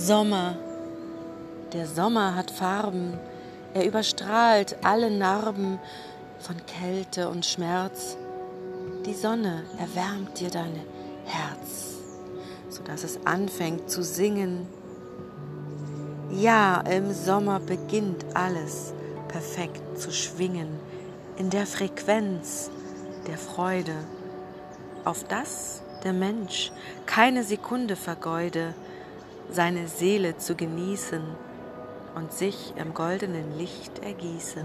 Sommer. Der Sommer hat Farben, er überstrahlt alle Narben von Kälte und Schmerz. Die Sonne erwärmt dir dein Herz, sodass es anfängt zu singen. Ja, im Sommer beginnt alles perfekt zu schwingen, in der Frequenz der Freude, auf das der Mensch keine Sekunde vergeude, seine Seele zu genießen und sich im goldenen Licht ergieße.